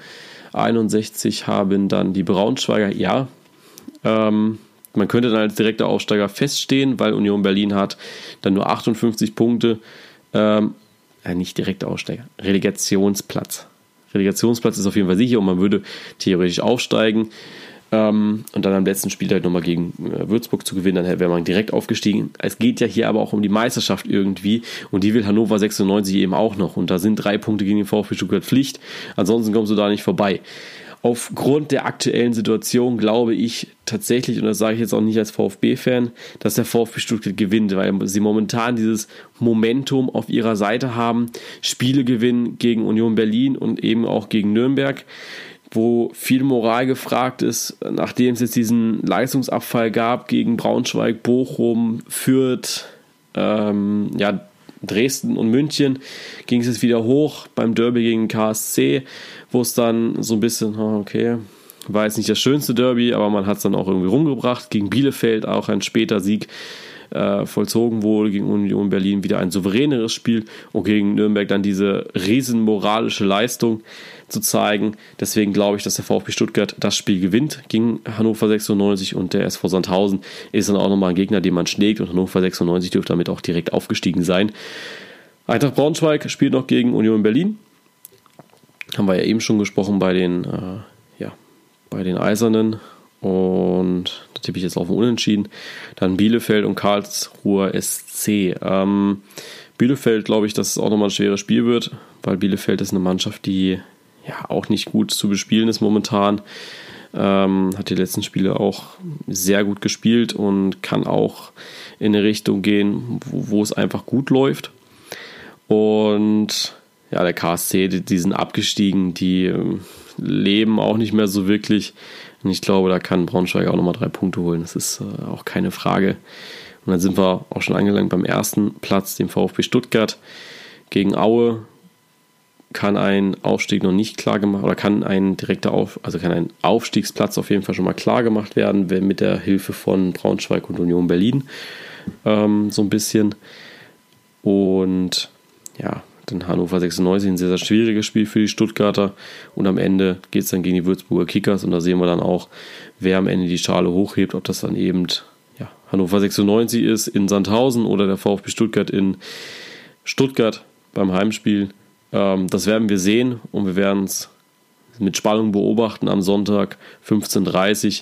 61 haben dann die Braunschweiger, ja. Ähm, man könnte dann als direkter Aufsteiger feststehen, weil Union Berlin hat dann nur 58 Punkte. Ähm, äh, nicht direkter Aufsteiger, Relegationsplatz. Relegationsplatz ist auf jeden Fall sicher und man würde theoretisch aufsteigen. Ähm, und dann am letzten Spiel halt nochmal gegen äh, Würzburg zu gewinnen, dann wäre man direkt aufgestiegen. Es geht ja hier aber auch um die Meisterschaft irgendwie und die will Hannover 96 eben auch noch. Und da sind drei Punkte gegen den VfB Stuttgart Pflicht. Ansonsten kommst du da nicht vorbei aufgrund der aktuellen Situation glaube ich tatsächlich, und das sage ich jetzt auch nicht als VfB-Fan, dass der VfB Stuttgart gewinnt, weil sie momentan dieses Momentum auf ihrer Seite haben. Spiele gewinnen gegen Union Berlin und eben auch gegen Nürnberg, wo viel Moral gefragt ist, nachdem es jetzt diesen Leistungsabfall gab gegen Braunschweig, Bochum, Fürth, ähm, ja, Dresden und München ging es jetzt wieder hoch beim Derby gegen KSC wo es dann so ein bisschen, okay, war jetzt nicht das schönste Derby, aber man hat es dann auch irgendwie rumgebracht. Gegen Bielefeld auch ein später Sieg äh, vollzogen wurde, gegen Union Berlin wieder ein souveräneres Spiel und gegen Nürnberg dann diese riesen moralische Leistung zu zeigen. Deswegen glaube ich, dass der VfB Stuttgart das Spiel gewinnt gegen Hannover 96 und der SV Sandhausen ist dann auch nochmal ein Gegner, den man schlägt und Hannover 96 dürfte damit auch direkt aufgestiegen sein. Eintracht Braunschweig spielt noch gegen Union Berlin. Haben wir ja eben schon gesprochen bei den, äh, ja, bei den Eisernen. Und da tippe ich jetzt auf ein Unentschieden. Dann Bielefeld und Karlsruher SC. Ähm, Bielefeld glaube ich, dass es auch nochmal ein schweres Spiel wird, weil Bielefeld ist eine Mannschaft, die ja auch nicht gut zu bespielen ist momentan. Ähm, hat die letzten Spiele auch sehr gut gespielt und kann auch in eine Richtung gehen, wo, wo es einfach gut läuft. Und ja, der KSC, die, die sind abgestiegen, die ähm, leben auch nicht mehr so wirklich. Und ich glaube, da kann Braunschweig auch nochmal drei Punkte holen. Das ist äh, auch keine Frage. Und dann sind wir auch schon angelangt beim ersten Platz, dem VfB Stuttgart gegen Aue. Kann ein Aufstieg noch nicht klar gemacht oder kann ein direkter Auf, also kann ein Aufstiegsplatz auf jeden Fall schon mal klar gemacht werden, mit der Hilfe von Braunschweig und Union Berlin. Ähm, so ein bisschen. Und ja, dann Hannover 96 ein sehr, sehr schwieriges Spiel für die Stuttgarter. Und am Ende geht es dann gegen die Würzburger Kickers und da sehen wir dann auch, wer am Ende die Schale hochhebt, ob das dann eben ja, Hannover 96 ist in Sandhausen oder der VfB Stuttgart in Stuttgart beim Heimspiel. Ähm, das werden wir sehen und wir werden es mit Spannung beobachten am Sonntag 15.30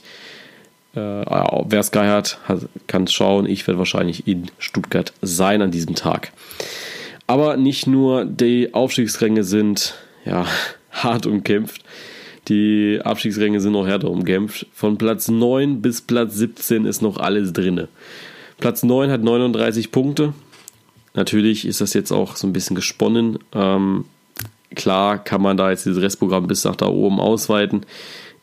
Uhr. Äh, wer es geil hat, kann es schauen. Ich werde wahrscheinlich in Stuttgart sein an diesem Tag. Aber nicht nur die Aufstiegsränge sind ja, hart umkämpft. Die Abstiegsränge sind noch härter umkämpft. Von Platz 9 bis Platz 17 ist noch alles drin. Platz 9 hat 39 Punkte. Natürlich ist das jetzt auch so ein bisschen gesponnen. Ähm, klar kann man da jetzt dieses Restprogramm bis nach da oben ausweiten.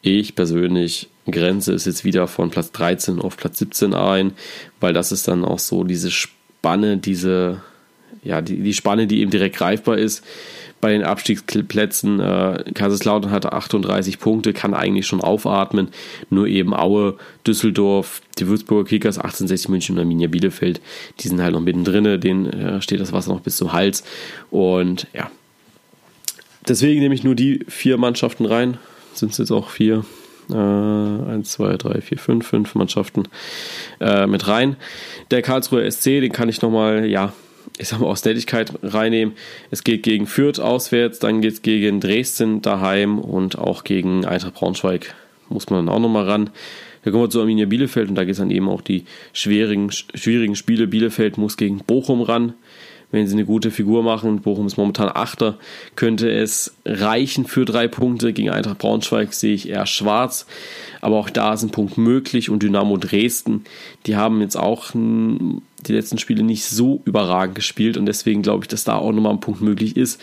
Ich persönlich grenze es jetzt wieder von Platz 13 auf Platz 17 ein, weil das ist dann auch so diese Spanne, diese ja, die, die Spanne, die eben direkt greifbar ist. Bei den Abstiegsplätzen, äh, Kaiserslautern hatte 38 Punkte, kann eigentlich schon aufatmen. Nur eben Aue, Düsseldorf, die Würzburger Kickers, 1860 München und Arminia Bielefeld, die sind halt noch mittendrin, denen äh, steht das Wasser noch bis zum Hals. Und ja, deswegen nehme ich nur die vier Mannschaften rein. Sind es jetzt auch vier? Äh, eins, zwei, drei, vier, fünf, fünf Mannschaften äh, mit rein. Der Karlsruher SC, den kann ich nochmal, ja, ich sag mal, aus Nettigkeit reinnehmen. Es geht gegen Fürth auswärts, dann geht es gegen Dresden daheim und auch gegen Eintracht Braunschweig muss man dann auch nochmal ran. Da kommen wir zu Arminia Bielefeld und da geht es dann eben auch die schwierigen, schwierigen Spiele. Bielefeld muss gegen Bochum ran wenn sie eine gute Figur machen. Bochum ist momentan Achter, könnte es reichen für drei Punkte. Gegen Eintracht Braunschweig sehe ich eher schwarz. Aber auch da ist ein Punkt möglich. Und Dynamo Dresden, die haben jetzt auch die letzten Spiele nicht so überragend gespielt. Und deswegen glaube ich, dass da auch nochmal ein Punkt möglich ist.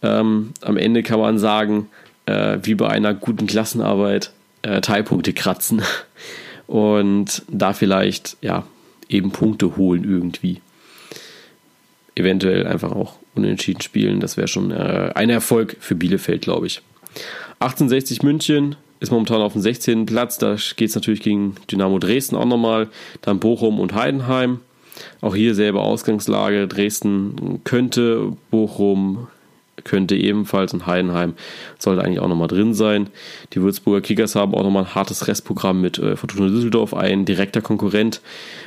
Ähm, am Ende kann man sagen, äh, wie bei einer guten Klassenarbeit, äh, Teilpunkte kratzen. Und da vielleicht, ja, eben Punkte holen irgendwie eventuell einfach auch unentschieden spielen. Das wäre schon äh, ein Erfolg für Bielefeld, glaube ich. 1860 München ist momentan auf dem 16. Platz. Da geht es natürlich gegen Dynamo Dresden auch nochmal. Dann Bochum und Heidenheim. Auch hier selbe Ausgangslage. Dresden könnte, Bochum könnte ebenfalls und Heidenheim sollte eigentlich auch nochmal drin sein. Die Würzburger Kickers haben auch nochmal ein hartes Restprogramm mit äh, Fortuna Düsseldorf, ein direkter Konkurrent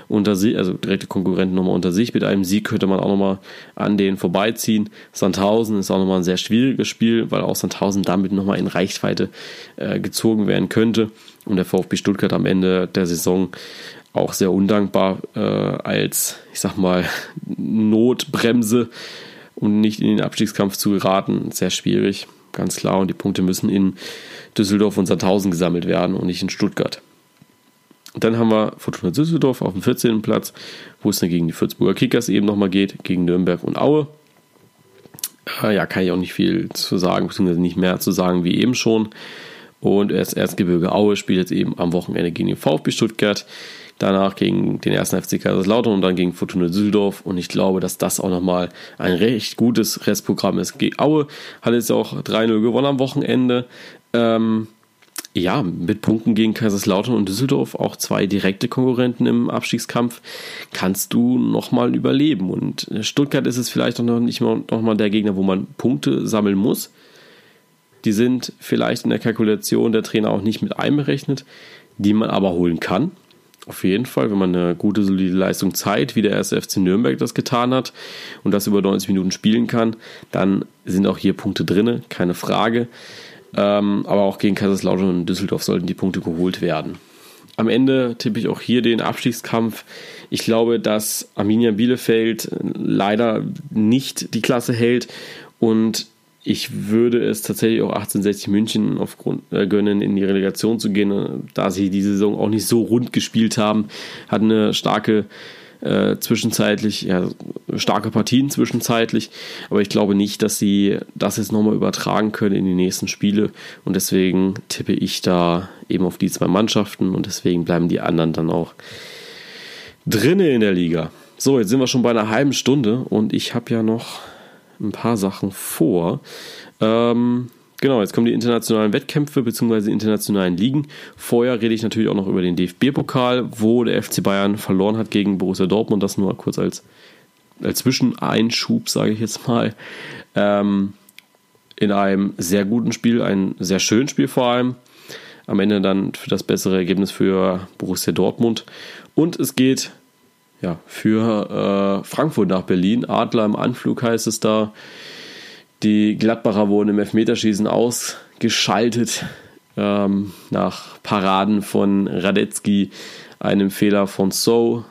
unter sich, also direkte Konkurrenten nochmal unter sich. Mit einem Sieg könnte man auch nochmal an denen vorbeiziehen. Sandhausen ist auch nochmal ein sehr schwieriges Spiel, weil auch Sandhausen damit nochmal in Reichweite äh, gezogen werden könnte. Und der VfB Stuttgart am Ende der Saison auch sehr undankbar äh, als, ich sag mal, Notbremse um nicht in den Abstiegskampf zu geraten. Sehr schwierig, ganz klar. Und die Punkte müssen in Düsseldorf und Sandhausen gesammelt werden und nicht in Stuttgart. Dann haben wir Fortuna Düsseldorf auf dem 14. Platz, wo es dann gegen die Würzburger Kickers eben nochmal geht, gegen Nürnberg und Aue. Äh, ja, kann ich auch nicht viel zu sagen, beziehungsweise nicht mehr zu sagen wie eben schon. Und erst Erzgebirge Aue spielt jetzt eben am Wochenende gegen den VfB Stuttgart danach gegen den ersten FC Kaiserslautern und dann gegen Fortuna Düsseldorf. Und ich glaube, dass das auch nochmal ein recht gutes Restprogramm ist. Aue hat jetzt auch 3-0 gewonnen am Wochenende. Ähm, ja, mit Punkten gegen Kaiserslautern und Düsseldorf, auch zwei direkte Konkurrenten im Abstiegskampf, kannst du nochmal überleben. Und Stuttgart ist es vielleicht auch noch nicht mal, noch mal der Gegner, wo man Punkte sammeln muss. Die sind vielleicht in der Kalkulation der Trainer auch nicht mit einberechnet, die man aber holen kann. Auf jeden Fall, wenn man eine gute, solide Leistung zeigt, wie der erste FC Nürnberg das getan hat und das über 90 Minuten spielen kann, dann sind auch hier Punkte drin, keine Frage. Ähm, aber auch gegen Kaiserslautern und Düsseldorf sollten die Punkte geholt werden. Am Ende tippe ich auch hier den Abstiegskampf. Ich glaube, dass Arminia Bielefeld leider nicht die Klasse hält und ich würde es tatsächlich auch 1860 München aufgrund äh, gönnen, in die Relegation zu gehen, äh, da sie die Saison auch nicht so rund gespielt haben, hatten eine starke äh, zwischenzeitlich, ja, starke Partien zwischenzeitlich, aber ich glaube nicht, dass sie das jetzt nochmal übertragen können in die nächsten Spiele und deswegen tippe ich da eben auf die zwei Mannschaften und deswegen bleiben die anderen dann auch drinnen in der Liga. So, jetzt sind wir schon bei einer halben Stunde und ich habe ja noch ein paar Sachen vor. Ähm, genau, jetzt kommen die internationalen Wettkämpfe bzw. internationalen Ligen. Vorher rede ich natürlich auch noch über den DFB-Pokal, wo der FC Bayern verloren hat gegen Borussia Dortmund. Das nur kurz als, als Zwischeneinschub, sage ich jetzt mal. Ähm, in einem sehr guten Spiel, ein sehr schönes Spiel vor allem. Am Ende dann für das bessere Ergebnis für Borussia Dortmund. Und es geht ja, für äh, Frankfurt nach Berlin. Adler im Anflug heißt es da. Die Gladbacher wurden im Elfmeterschießen ausgeschaltet ähm, nach Paraden von Radetzky, einem Fehler von So,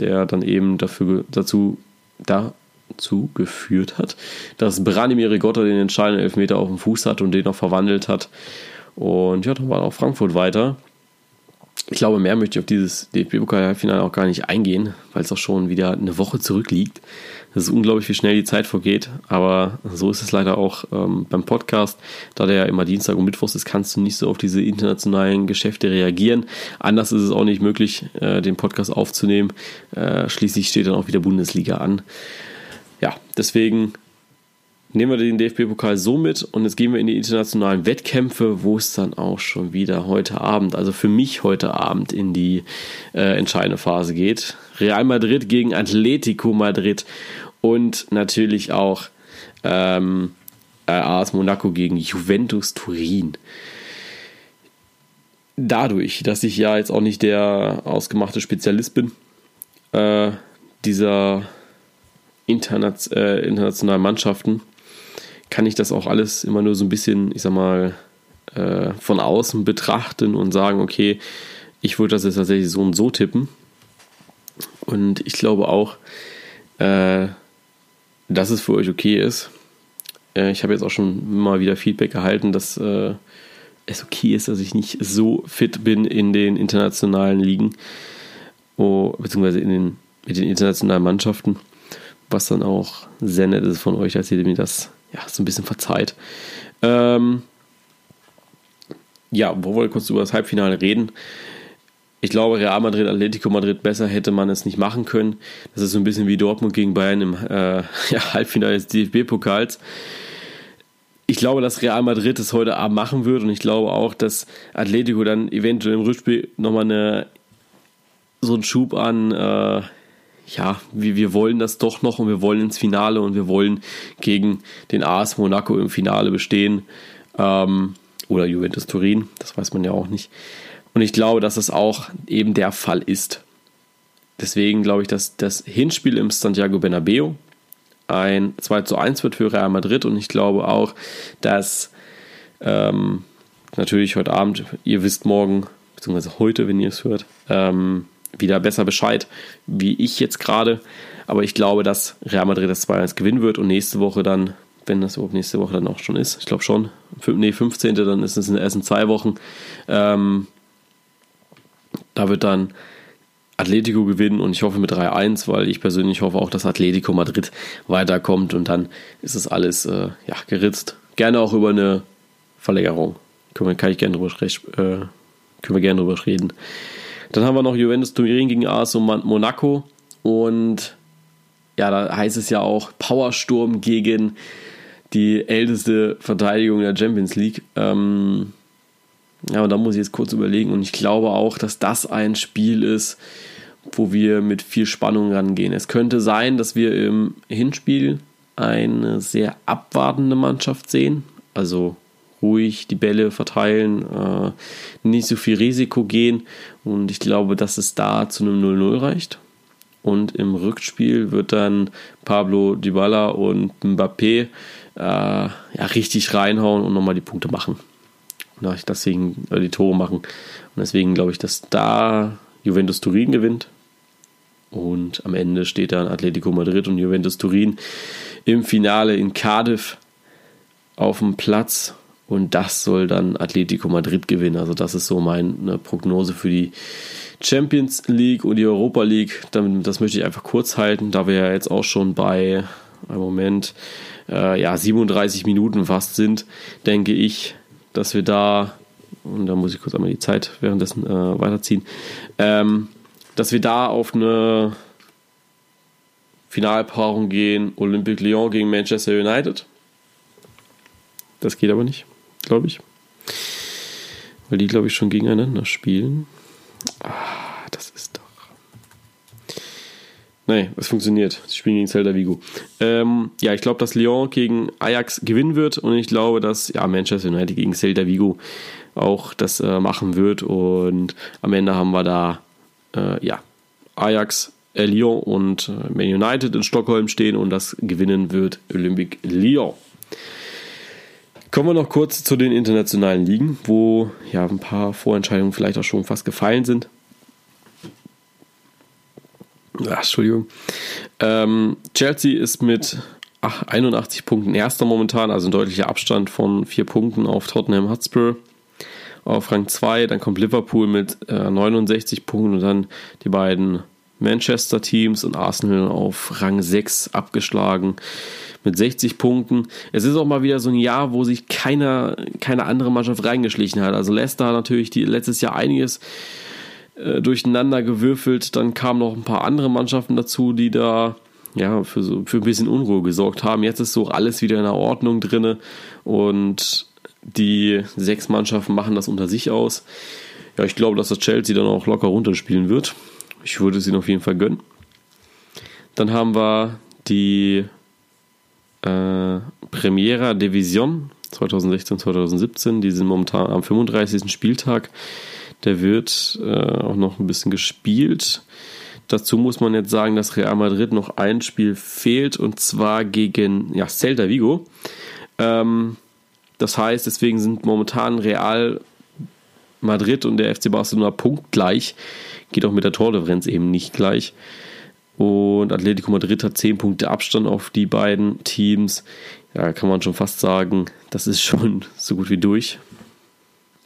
der dann eben dafür, dazu, dazu geführt hat, dass Branimir Rigotta den entscheidenden Elfmeter auf dem Fuß hat und den noch verwandelt hat. Und ja, dann war auch Frankfurt weiter. Ich glaube, mehr möchte ich auf dieses DFB-Pokal-Finale auch gar nicht eingehen, weil es auch schon wieder eine Woche zurückliegt. Es ist unglaublich, wie schnell die Zeit vergeht, aber so ist es leider auch ähm, beim Podcast. Da der ja immer Dienstag und Mittwochs ist, kannst du nicht so auf diese internationalen Geschäfte reagieren. Anders ist es auch nicht möglich, äh, den Podcast aufzunehmen. Äh, schließlich steht dann auch wieder Bundesliga an. Ja, deswegen nehmen wir den DFB-Pokal so mit und jetzt gehen wir in die internationalen Wettkämpfe, wo es dann auch schon wieder heute Abend, also für mich heute Abend in die äh, entscheidende Phase geht. Real Madrid gegen Atletico Madrid und natürlich auch ähm, äh, AS Monaco gegen Juventus Turin. Dadurch, dass ich ja jetzt auch nicht der ausgemachte Spezialist bin, äh, dieser Interna äh, internationalen Mannschaften, kann ich das auch alles immer nur so ein bisschen, ich sag mal, äh, von außen betrachten und sagen, okay, ich würde das jetzt tatsächlich so und so tippen. Und ich glaube auch, äh, dass es für euch okay ist. Äh, ich habe jetzt auch schon mal wieder Feedback erhalten, dass äh, es okay ist, dass ich nicht so fit bin in den internationalen Ligen, oh, beziehungsweise in den, mit den internationalen Mannschaften. Was dann auch sehr nett ist von euch, als ihr mir das ja, so ein bisschen verzeiht. Ähm, ja, wo wir kurz über das Halbfinale reden? Ich glaube, Real Madrid, Atletico Madrid, besser hätte man es nicht machen können. Das ist so ein bisschen wie Dortmund gegen Bayern im äh, ja, Halbfinale des DFB-Pokals. Ich glaube, dass Real Madrid es heute Abend machen wird und ich glaube auch, dass Atletico dann eventuell im Rückspiel nochmal eine, so einen Schub an, äh, ja, wir, wir wollen das doch noch und wir wollen ins Finale und wir wollen gegen den AS Monaco im Finale bestehen. Ähm, oder Juventus Turin, das weiß man ja auch nicht. Und ich glaube, dass das auch eben der Fall ist. Deswegen glaube ich, dass das Hinspiel im Santiago Bernabeo ein 2 zu 1 wird für Real Madrid und ich glaube auch, dass ähm, natürlich heute Abend, ihr wisst morgen, beziehungsweise heute, wenn ihr es hört, ähm, wieder besser Bescheid, wie ich jetzt gerade. Aber ich glaube, dass Real Madrid das 2-1 gewinnen wird und nächste Woche dann, wenn das überhaupt nächste Woche dann auch schon ist, ich glaube schon, nee, 15. dann ist es in, zwei Wochen. Ähm, da wird dann Atletico gewinnen und ich hoffe mit 3-1, weil ich persönlich hoffe auch, dass Atletico Madrid weiterkommt und dann ist es alles äh, ja, geritzt. Gerne auch über eine Verlängerung. Können wir, kann ich gerne drüber, äh, können wir gerne drüber reden. Dann haben wir noch Juventus Turin gegen AS Monaco und ja, da heißt es ja auch Powersturm gegen die älteste Verteidigung der Champions League. Ähm, ja, und da muss ich jetzt kurz überlegen und ich glaube auch, dass das ein Spiel ist, wo wir mit viel Spannung rangehen. Es könnte sein, dass wir im Hinspiel eine sehr abwartende Mannschaft sehen, also ruhig die Bälle verteilen, äh, nicht so viel Risiko gehen und ich glaube, dass es da zu einem 0-0 reicht. Und im Rückspiel wird dann Pablo Dybala und Mbappé äh, ja, richtig reinhauen und nochmal die Punkte machen. Und deswegen äh, die Tore machen. Und deswegen glaube ich, dass da Juventus Turin gewinnt. Und am Ende steht dann Atletico Madrid und Juventus Turin im Finale in Cardiff auf dem Platz und das soll dann Atletico Madrid gewinnen. Also das ist so meine Prognose für die Champions League und die Europa League. Das möchte ich einfach kurz halten, da wir ja jetzt auch schon bei einem Moment äh, ja 37 Minuten fast sind, denke ich, dass wir da und da muss ich kurz einmal die Zeit währenddessen äh, weiterziehen, ähm, dass wir da auf eine Finalpaarung gehen, Olympique Lyon gegen Manchester United. Das geht aber nicht glaube ich. Weil die, glaube ich, schon gegeneinander spielen. Ah, das ist doch. Nein, es funktioniert. Sie spielen gegen Celta Vigo. Ähm, ja, ich glaube, dass Lyon gegen Ajax gewinnen wird und ich glaube, dass ja, Manchester United gegen Celta Vigo auch das äh, machen wird und am Ende haben wir da äh, ja, Ajax, äh, Lyon und äh, Man United in Stockholm stehen und das gewinnen wird Olympique Lyon. Kommen wir noch kurz zu den internationalen Ligen, wo ja ein paar Vorentscheidungen vielleicht auch schon fast gefallen sind. Ach, Entschuldigung. Ähm, Chelsea ist mit 81 Punkten erster momentan, also ein deutlicher Abstand von vier Punkten auf Tottenham Hotspur. Auf Rang 2, dann kommt Liverpool mit äh, 69 Punkten und dann die beiden Manchester-Teams und Arsenal auf Rang 6 abgeschlagen mit 60 Punkten. Es ist auch mal wieder so ein Jahr, wo sich keiner, keine andere Mannschaft reingeschlichen hat. Also Leicester hat natürlich die, letztes Jahr einiges äh, durcheinander gewürfelt. Dann kamen noch ein paar andere Mannschaften dazu, die da ja, für, so, für ein bisschen Unruhe gesorgt haben. Jetzt ist so alles wieder in der Ordnung drin und die sechs Mannschaften machen das unter sich aus. Ja, ich glaube, dass das Chelsea dann auch locker runterspielen wird. Ich würde es ihnen auf jeden Fall gönnen. Dann haben wir die äh, Premiera Division 2016, 2017. Die sind momentan am 35. Spieltag. Der wird äh, auch noch ein bisschen gespielt. Dazu muss man jetzt sagen, dass Real Madrid noch ein Spiel fehlt und zwar gegen ja, Celta Vigo. Ähm, das heißt, deswegen sind momentan Real Madrid und der FC Barcelona punktgleich. Geht auch mit der Tordifferenz eben nicht gleich. Und Atletico Madrid hat 10 Punkte Abstand auf die beiden Teams. Ja, kann man schon fast sagen, das ist schon so gut wie durch.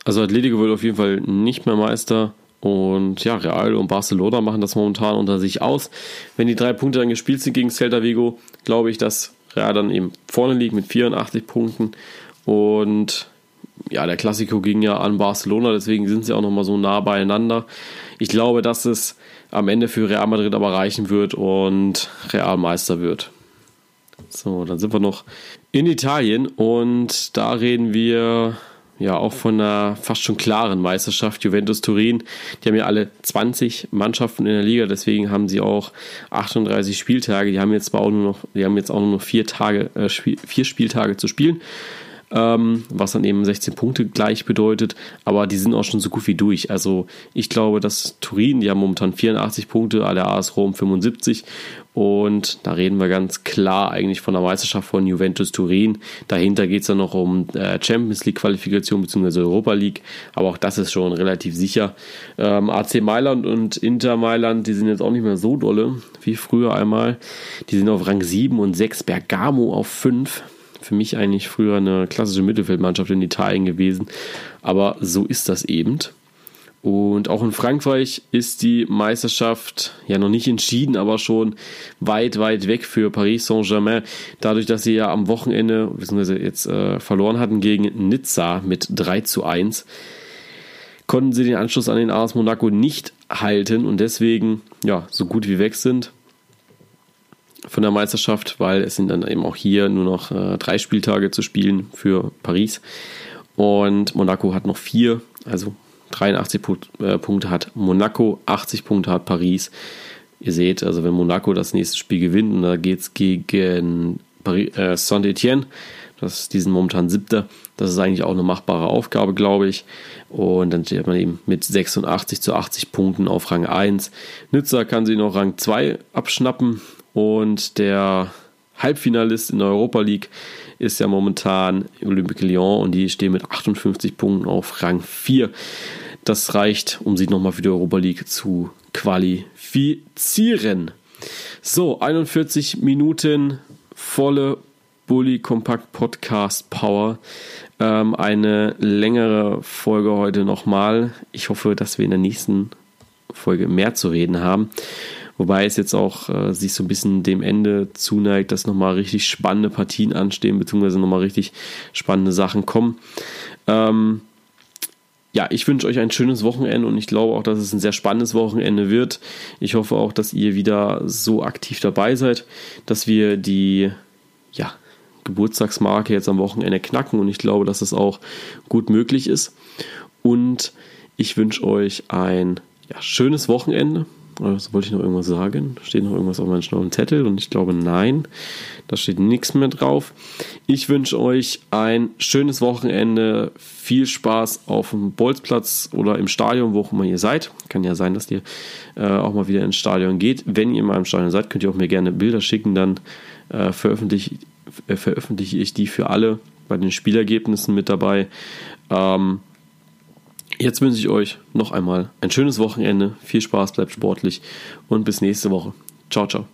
Also Atletico wird auf jeden Fall nicht mehr Meister. Und ja, Real und Barcelona machen das momentan unter sich aus. Wenn die drei Punkte dann gespielt sind gegen Celta Vigo, glaube ich, dass Real dann eben vorne liegt mit 84 Punkten. Und ja, der Klassiko ging ja an Barcelona, deswegen sind sie auch nochmal so nah beieinander. Ich glaube, dass es am Ende für Real Madrid aber reichen wird und Real Meister wird. So, dann sind wir noch in Italien und da reden wir ja auch von einer fast schon klaren Meisterschaft. Juventus Turin, die haben ja alle 20 Mannschaften in der Liga, deswegen haben sie auch 38 Spieltage. Die haben jetzt auch nur noch, die haben jetzt auch nur noch vier Tage, äh, vier Spieltage zu spielen ähm, was dann eben 16 Punkte gleich bedeutet, aber die sind auch schon so gut wie durch. Also ich glaube, dass Turin, die haben momentan 84 Punkte, alle AS Rom 75 und da reden wir ganz klar eigentlich von der Meisterschaft von Juventus Turin. Dahinter geht es dann noch um äh, Champions League Qualifikation bzw. Europa League, aber auch das ist schon relativ sicher. Ähm, AC Mailand und Inter Mailand, die sind jetzt auch nicht mehr so dolle wie früher einmal. Die sind auf Rang 7 und 6, Bergamo auf 5 für mich eigentlich früher eine klassische Mittelfeldmannschaft in Italien gewesen. Aber so ist das eben. Und auch in Frankreich ist die Meisterschaft ja noch nicht entschieden, aber schon weit, weit weg für Paris Saint-Germain. Dadurch, dass sie ja am Wochenende, beziehungsweise jetzt äh, verloren hatten gegen Nizza mit 3 zu 1, konnten sie den Anschluss an den AS Monaco nicht halten und deswegen ja so gut wie weg sind von der Meisterschaft, weil es sind dann eben auch hier nur noch äh, drei Spieltage zu spielen für Paris. Und Monaco hat noch vier, also 83 äh, Punkte hat Monaco, 80 Punkte hat Paris. Ihr seht, also wenn Monaco das nächste Spiel gewinnt, und da geht es gegen äh, Saint-Etienne, das ist diesen momentan siebter, das ist eigentlich auch eine machbare Aufgabe, glaube ich. Und dann steht man eben mit 86 zu 80 Punkten auf Rang 1. Nizza kann sie noch Rang 2 abschnappen und der Halbfinalist in der Europa League ist ja momentan Olympique Lyon und die stehen mit 58 Punkten auf Rang 4. Das reicht, um sich nochmal für die Europa League zu qualifizieren. So, 41 Minuten volle Bully Kompakt Podcast Power. Ähm, eine längere Folge heute nochmal. Ich hoffe, dass wir in der nächsten Folge mehr zu reden haben. Wobei es jetzt auch äh, sich so ein bisschen dem Ende zuneigt, dass nochmal richtig spannende Partien anstehen, beziehungsweise nochmal richtig spannende Sachen kommen. Ähm, ja, ich wünsche euch ein schönes Wochenende und ich glaube auch, dass es ein sehr spannendes Wochenende wird. Ich hoffe auch, dass ihr wieder so aktiv dabei seid, dass wir die ja, Geburtstagsmarke jetzt am Wochenende knacken und ich glaube, dass es auch gut möglich ist. Und ich wünsche euch ein ja, schönes Wochenende. Also wollte ich noch irgendwas sagen? Steht noch irgendwas auf meinem schlauen Zettel? Und ich glaube, nein, da steht nichts mehr drauf. Ich wünsche euch ein schönes Wochenende, viel Spaß auf dem Bolzplatz oder im Stadion, wo auch immer ihr seid. Kann ja sein, dass ihr äh, auch mal wieder ins Stadion geht. Wenn ihr mal im Stadion seid, könnt ihr auch mir gerne Bilder schicken, dann äh, veröffentliche, äh, veröffentliche ich die für alle bei den Spielergebnissen mit dabei. Ähm, Jetzt wünsche ich euch noch einmal ein schönes Wochenende, viel Spaß, bleibt sportlich und bis nächste Woche. Ciao, ciao.